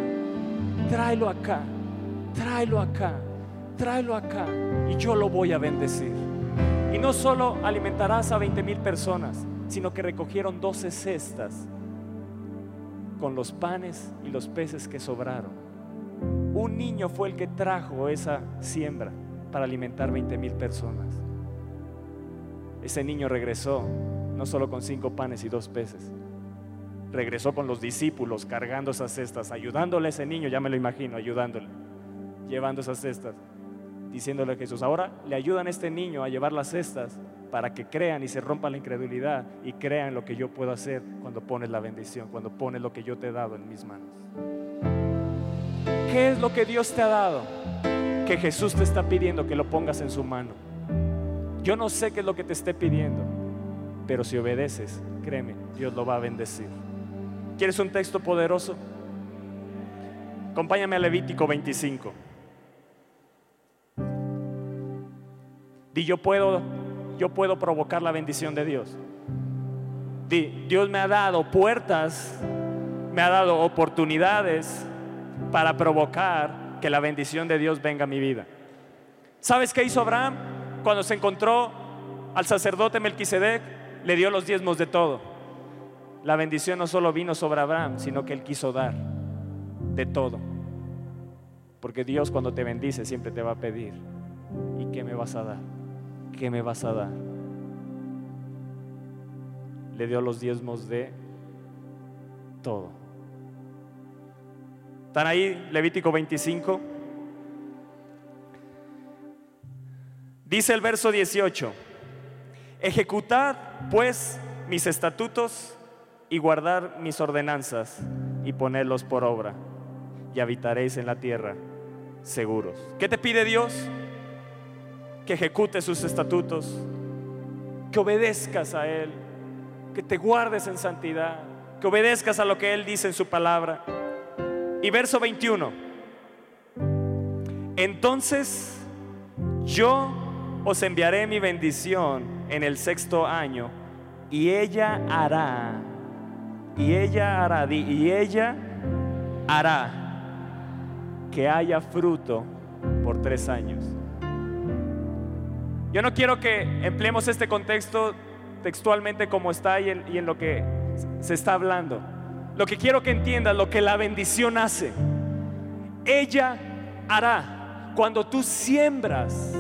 A: tráelo acá, tráelo acá, tráelo acá y yo lo voy a bendecir. Y no solo alimentarás a 20 mil personas, sino que recogieron 12 cestas con los panes y los peces que sobraron. Un niño fue el que trajo esa siembra para alimentar 20 mil personas. Ese niño regresó no solo con cinco panes y dos peces, regresó con los discípulos cargando esas cestas, ayudándole a ese niño, ya me lo imagino, ayudándole, llevando esas cestas, diciéndole a Jesús, ahora le ayudan a este niño a llevar las cestas para que crean y se rompa la incredulidad y crean lo que yo puedo hacer cuando pones la bendición, cuando pones lo que yo te he dado en mis manos. ¿Qué es lo que Dios te ha dado? Que Jesús te está pidiendo que lo pongas en su mano. Yo no sé qué es lo que te esté pidiendo, pero si obedeces, créeme, Dios lo va a bendecir. ¿Quieres un texto poderoso? Acompáñame a Levítico 25. Di, yo puedo, yo puedo provocar la bendición de Dios. Di, Dios me ha dado puertas, me ha dado oportunidades para provocar que la bendición de Dios venga a mi vida. ¿Sabes qué hizo Abraham cuando se encontró al sacerdote Melquisedec? Le dio los diezmos de todo. La bendición no solo vino sobre Abraham, sino que él quiso dar de todo. Porque Dios cuando te bendice siempre te va a pedir, ¿y qué me vas a dar? ¿Qué me vas a dar? Le dio los diezmos de todo. ¿Están ahí? Levítico 25. Dice el verso 18, ejecutad pues mis estatutos y guardar mis ordenanzas y ponerlos por obra y habitaréis en la tierra seguros. ¿Qué te pide Dios? Que ejecutes sus estatutos, que obedezcas a Él, que te guardes en santidad, que obedezcas a lo que Él dice en su palabra. Y verso 21. Entonces yo os enviaré mi bendición en el sexto año y ella hará, y ella hará, y ella hará que haya fruto por tres años. Yo no quiero que empleemos este contexto textualmente como está y en, lo que se está hablando. Lo que quiero que entiendas, lo que la bendición hace. Ella hará. Cuando tú siembras,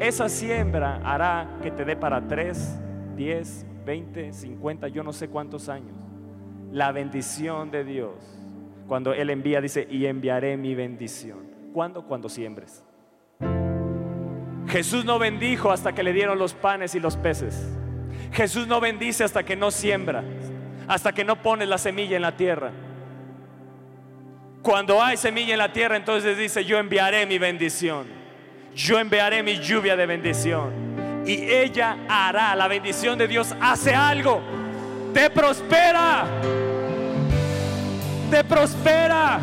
A: esa siembra hará que te dé para 3, 10, 20, 50, yo no sé cuántos años. La bendición de Dios. Cuando Él envía, dice, y enviaré mi bendición. ¿Cuándo? Cuando siembres. Jesús no bendijo hasta que le dieron los panes y los peces. Jesús no bendice hasta que no siembra hasta que no pones la semilla en la tierra. Cuando hay semilla en la tierra, entonces dice, yo enviaré mi bendición. Yo enviaré mi lluvia de bendición. Y ella hará, la bendición de Dios hace algo. Te prospera. Te prospera.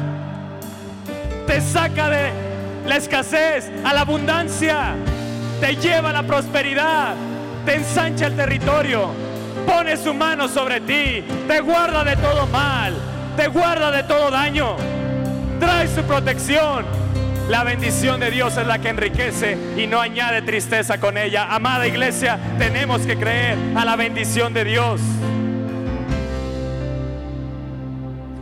A: Te saca de la escasez a la abundancia. Te lleva a la prosperidad. Te ensancha el territorio pone su mano sobre ti, te guarda de todo mal, te guarda de todo daño, trae su protección. La bendición de Dios es la que enriquece y no añade tristeza con ella. Amada iglesia, tenemos que creer a la bendición de Dios.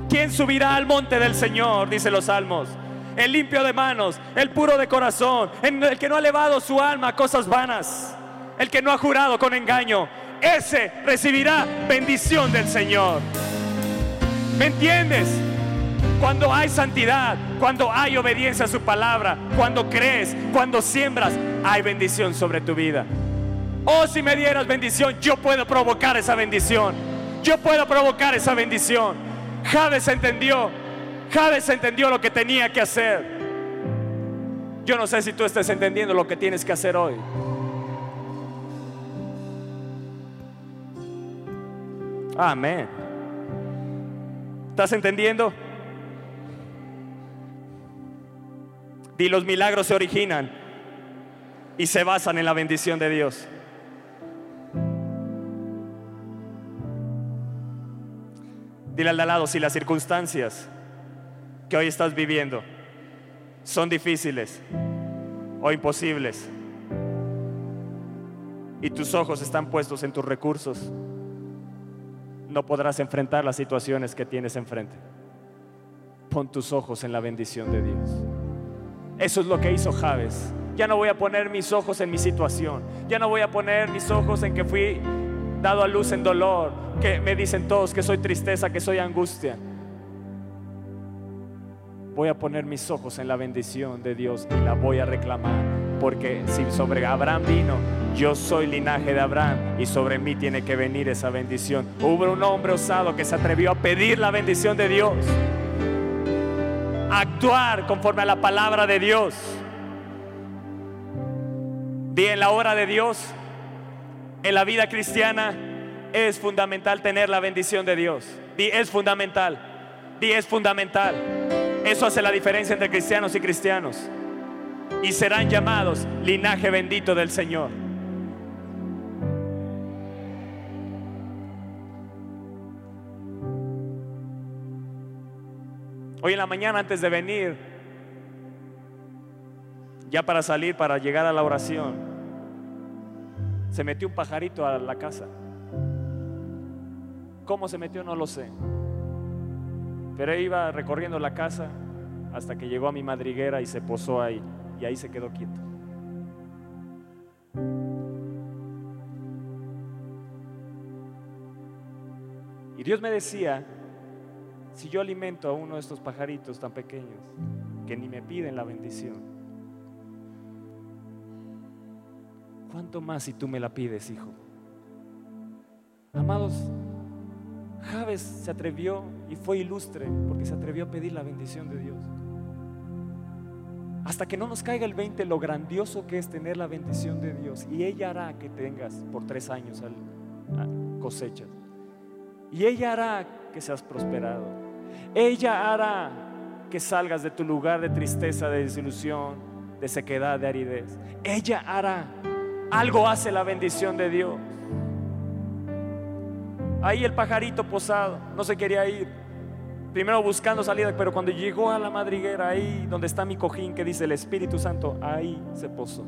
A: ¿Quién subirá al monte del Señor? Dice los salmos. El limpio de manos, el puro de corazón, el que no ha elevado su alma a cosas vanas, el que no ha jurado con engaño, ese recibirá bendición del Señor. ¿Me entiendes? Cuando hay santidad, cuando hay obediencia a su palabra, cuando crees, cuando siembras, hay bendición sobre tu vida. Oh, si me dieras bendición, yo puedo provocar esa bendición. Yo puedo provocar esa bendición. Jades entendió, Jades entendió lo que tenía que hacer. Yo no sé si tú estás entendiendo lo que tienes que hacer hoy. Amén. ¿Estás entendiendo? Di los milagros se originan y se basan en la bendición de Dios. Dile al lado, si las circunstancias que hoy estás viviendo son difíciles o imposibles y tus ojos están puestos en tus recursos, no podrás enfrentar las situaciones que tienes enfrente. Pon tus ojos en la bendición de Dios. Eso es lo que hizo Javes. Ya no voy a poner mis ojos en mi situación. Ya no voy a poner mis ojos en que fui dado a luz en dolor, que me dicen todos que soy tristeza, que soy angustia. Voy a poner mis ojos en la bendición de Dios y la voy a reclamar, porque si sobre Abraham vino, yo soy linaje de Abraham y sobre mí tiene que venir esa bendición. Hubo un hombre osado que se atrevió a pedir la bendición de Dios, actuar conforme a la palabra de Dios. Di en la hora de Dios, en la vida cristiana es fundamental tener la bendición de Dios. Di es fundamental. Es fundamental. Eso hace la diferencia entre cristianos y cristianos. Y serán llamados linaje bendito del Señor. Hoy en la mañana antes de venir, ya para salir, para llegar a la oración, se metió un pajarito a la casa. ¿Cómo se metió? No lo sé. Pero iba recorriendo la casa hasta que llegó a mi madriguera y se posó ahí. Y ahí se quedó quieto. Y Dios me decía, si yo alimento a uno de estos pajaritos tan pequeños que ni me piden la bendición, ¿cuánto más si tú me la pides, hijo? Amados, Javes se atrevió y fue ilustre porque se atrevió a pedir la bendición de Dios. Hasta que no nos caiga el 20 lo grandioso que es tener la bendición de Dios. Y ella hará que tengas por tres años cosechas. Y ella hará que seas prosperado. Ella hará que salgas de tu lugar de tristeza, de desilusión, de sequedad, de aridez. Ella hará. Algo hace la bendición de Dios. Ahí el pajarito posado, no se quería ir. Primero buscando salida, pero cuando llegó a la madriguera, ahí donde está mi cojín que dice el Espíritu Santo, ahí se posó.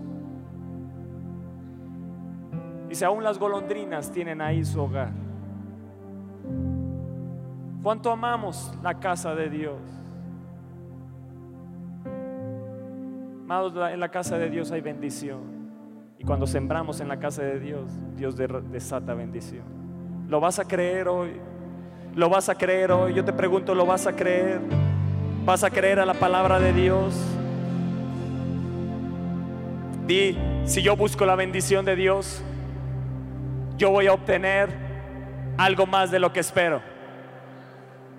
A: Dice, aún las golondrinas tienen ahí su hogar. ¿Cuánto amamos la casa de Dios? Amados, en la casa de Dios hay bendición. Y cuando sembramos en la casa de Dios, Dios desata bendición. ¿Lo vas a creer hoy? ¿Lo vas a creer hoy? Yo te pregunto, ¿lo vas a creer? ¿Vas a creer a la palabra de Dios? Di, si yo busco la bendición de Dios, yo voy a obtener algo más de lo que espero.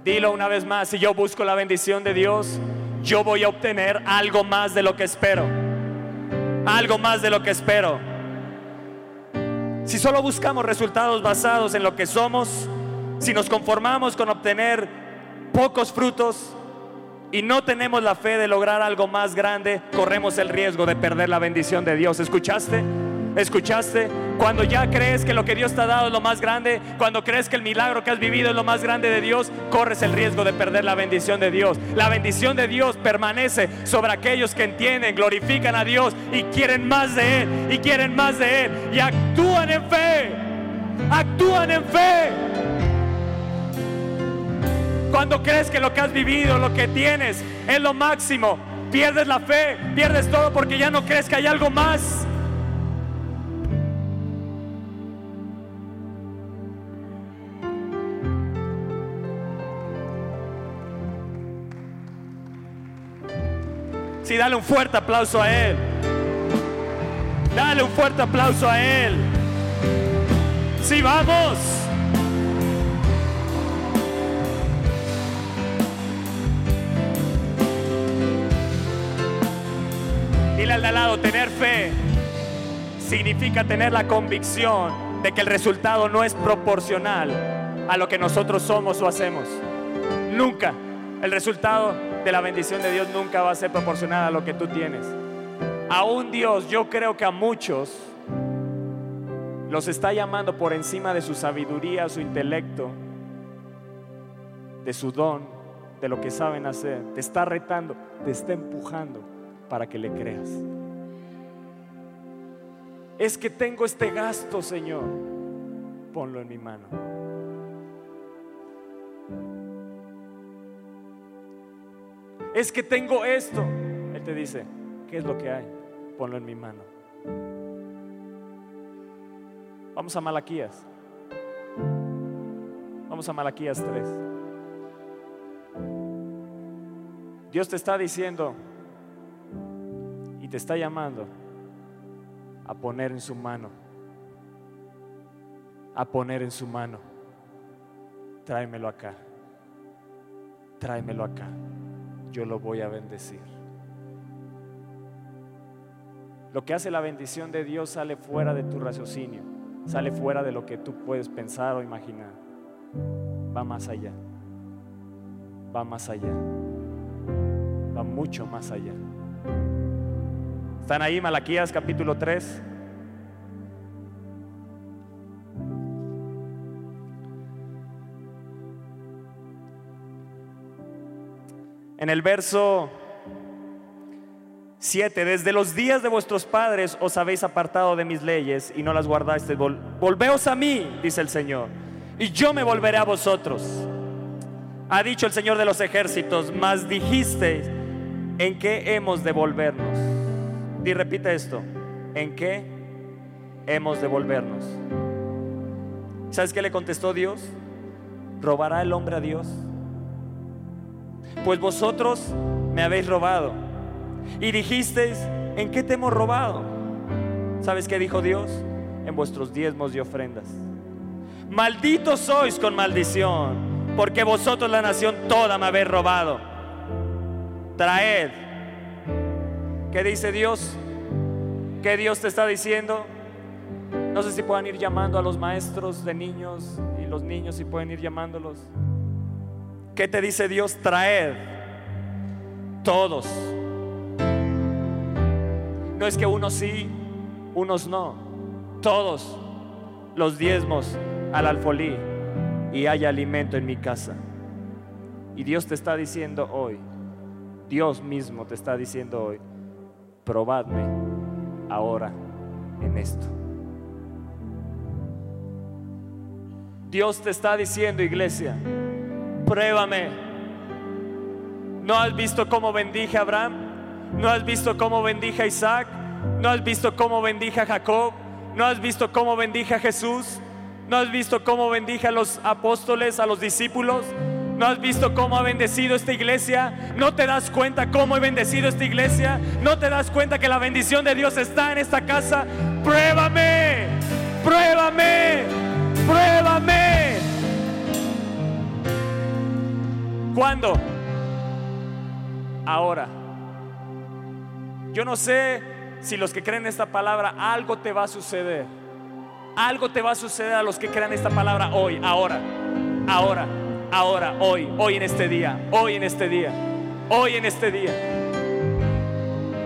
A: Dilo una vez más, si yo busco la bendición de Dios, yo voy a obtener algo más de lo que espero. Algo más de lo que espero. Si solo buscamos resultados basados en lo que somos, si nos conformamos con obtener pocos frutos y no tenemos la fe de lograr algo más grande, corremos el riesgo de perder la bendición de Dios. ¿Escuchaste? ¿Escuchaste? Cuando ya crees que lo que Dios te ha dado es lo más grande, cuando crees que el milagro que has vivido es lo más grande de Dios, corres el riesgo de perder la bendición de Dios. La bendición de Dios permanece sobre aquellos que entienden, glorifican a Dios y quieren más de Él, y quieren más de Él, y actúan en fe, actúan en fe. Cuando crees que lo que has vivido, lo que tienes, es lo máximo, pierdes la fe, pierdes todo porque ya no crees que hay algo más. Sí, dale un fuerte aplauso a Él. Dale un fuerte aplauso a Él. Sí, vamos. Al al lado, tener fe significa tener la convicción de que el resultado no es proporcional a lo que nosotros somos o hacemos. Nunca. El resultado de la bendición de Dios nunca va a ser proporcionada a lo que tú tienes. Aún Dios, yo creo que a muchos los está llamando por encima de su sabiduría, su intelecto, de su don, de lo que saben hacer. Te está retando, te está empujando para que le creas. Es que tengo este gasto, Señor. Ponlo en mi mano. Es que tengo esto. Él te dice, ¿qué es lo que hay? Ponlo en mi mano. Vamos a Malaquías. Vamos a Malaquías 3. Dios te está diciendo te está llamando a poner en su mano, a poner en su mano. Tráemelo acá, tráemelo acá, yo lo voy a bendecir. Lo que hace la bendición de Dios sale fuera de tu raciocinio, sale fuera de lo que tú puedes pensar o imaginar. Va más allá, va más allá, va mucho más allá. ¿Están ahí Malaquías capítulo 3? En el verso 7, desde los días de vuestros padres os habéis apartado de mis leyes y no las guardasteis. volveos a mí, dice el Señor, y yo me volveré a vosotros. Ha dicho el Señor de los ejércitos, mas dijisteis, ¿en qué hemos de volvernos? Y repite esto, ¿en qué hemos de volvernos? ¿Sabes qué le contestó Dios? ¿Robará el hombre a Dios? Pues vosotros me habéis robado. Y dijisteis, ¿en qué te hemos robado? ¿Sabes qué dijo Dios? En vuestros diezmos y ofrendas. Malditos sois con maldición, porque vosotros la nación toda me habéis robado. Traed ¿Qué dice Dios? ¿Qué Dios te está diciendo? No sé si puedan ir llamando a los maestros de niños y los niños si pueden ir llamándolos. ¿Qué te dice Dios? Traed todos. No es que unos sí, unos no. Todos los diezmos al alfolí y haya alimento en mi casa. Y Dios te está diciendo hoy, Dios mismo te está diciendo hoy, probadme ahora en esto. Dios te está diciendo, iglesia, pruébame. ¿No has visto cómo bendije a Abraham? ¿No has visto cómo bendije a Isaac? ¿No has visto cómo bendije a Jacob? ¿No has visto cómo bendije a Jesús? ¿No has visto cómo bendije a los apóstoles, a los discípulos? ¿No has visto cómo ha bendecido esta iglesia? ¿No te das cuenta cómo he bendecido esta iglesia? ¿No te das cuenta que la bendición de Dios está en esta casa? Pruébame, pruébame, pruébame. ¿Cuándo? Ahora. Yo no sé si los que creen esta palabra, algo te va a suceder. Algo te va a suceder a los que crean esta palabra hoy, ahora, ahora ahora, hoy, hoy en este día, hoy en este día, hoy en este día.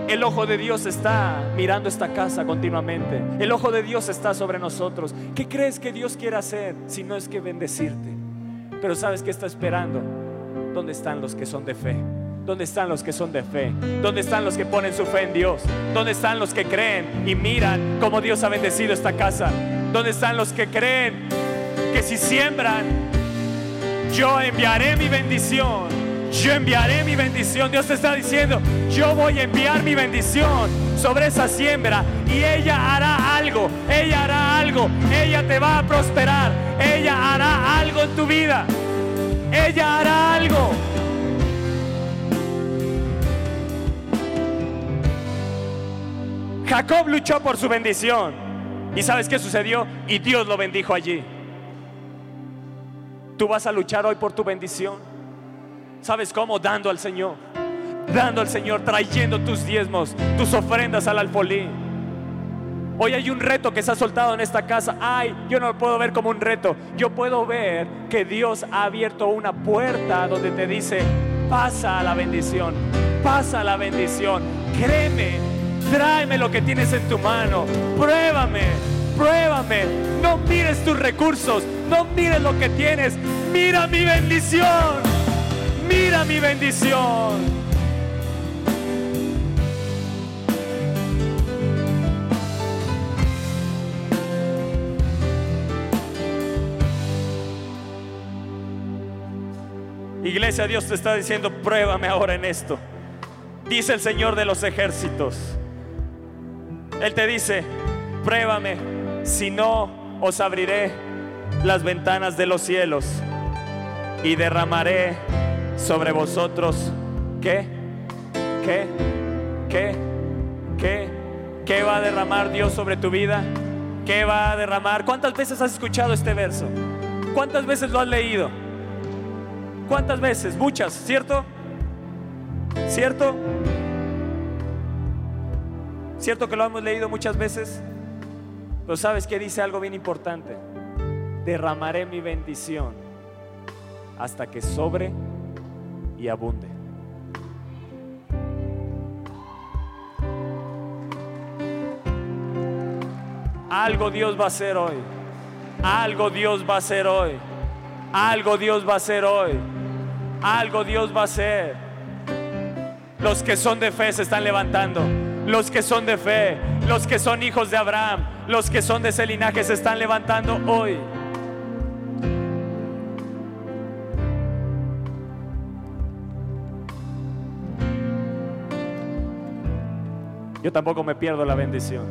A: El ojo de Dios está mirando esta casa continuamente. El ojo de Dios está sobre nosotros. ¿Qué crees que Dios quiere hacer si no es que bendecirte? Pero ¿sabes qué está esperando? ¿Dónde están los que son de fe? ¿Dónde están los que son de fe? ¿Dónde están los que ponen su fe en Dios? ¿Dónde están los que creen y miran cómo Dios ha bendecido esta casa? ¿Dónde están los que creen que si siembran yo enviaré mi bendición. Yo enviaré mi bendición. Dios te está diciendo, yo voy a enviar mi bendición sobre esa siembra y ella hará algo, ella hará algo, ella te va a prosperar, ella hará algo en tu vida, ella hará algo. Jacob luchó por su bendición. ¿Y sabes qué sucedió? Y Dios lo bendijo allí. Tú vas a luchar hoy por tu bendición. ¿Sabes cómo? Dando al Señor. Dando al Señor, trayendo tus diezmos, tus ofrendas al alfolí. Hoy hay un reto que se ha soltado en esta casa. Ay, yo no lo puedo ver como un reto. Yo puedo ver que Dios ha abierto una puerta donde te dice, pasa a la bendición, pasa a la bendición. Créeme, tráeme lo que tienes en tu mano, pruébame, pruébame. No mires tus recursos, no mires lo que tienes, mira mi bendición, mira mi bendición. Iglesia, Dios te está diciendo, pruébame ahora en esto. Dice el Señor de los ejércitos. Él te dice, pruébame, si no os abriré las ventanas de los cielos y derramaré sobre vosotros, ¿qué? ¿Qué? ¿Qué? ¿Qué? ¿Qué va a derramar Dios sobre tu vida? ¿Qué va a derramar? ¿Cuántas veces has escuchado este verso? ¿Cuántas veces lo has leído? ¿Cuántas veces? Muchas, ¿cierto? ¿Cierto? ¿Cierto que lo hemos leído muchas veces? Pero sabes que dice algo bien importante. Derramaré mi bendición hasta que sobre y abunde. Algo Dios va a hacer hoy. Algo Dios va a hacer hoy. Algo Dios va a hacer hoy. Algo Dios va a hacer. Los que son de fe se están levantando. Los que son de fe, los que son hijos de Abraham, los que son de ese linaje se están levantando hoy. Yo tampoco me pierdo la bendición.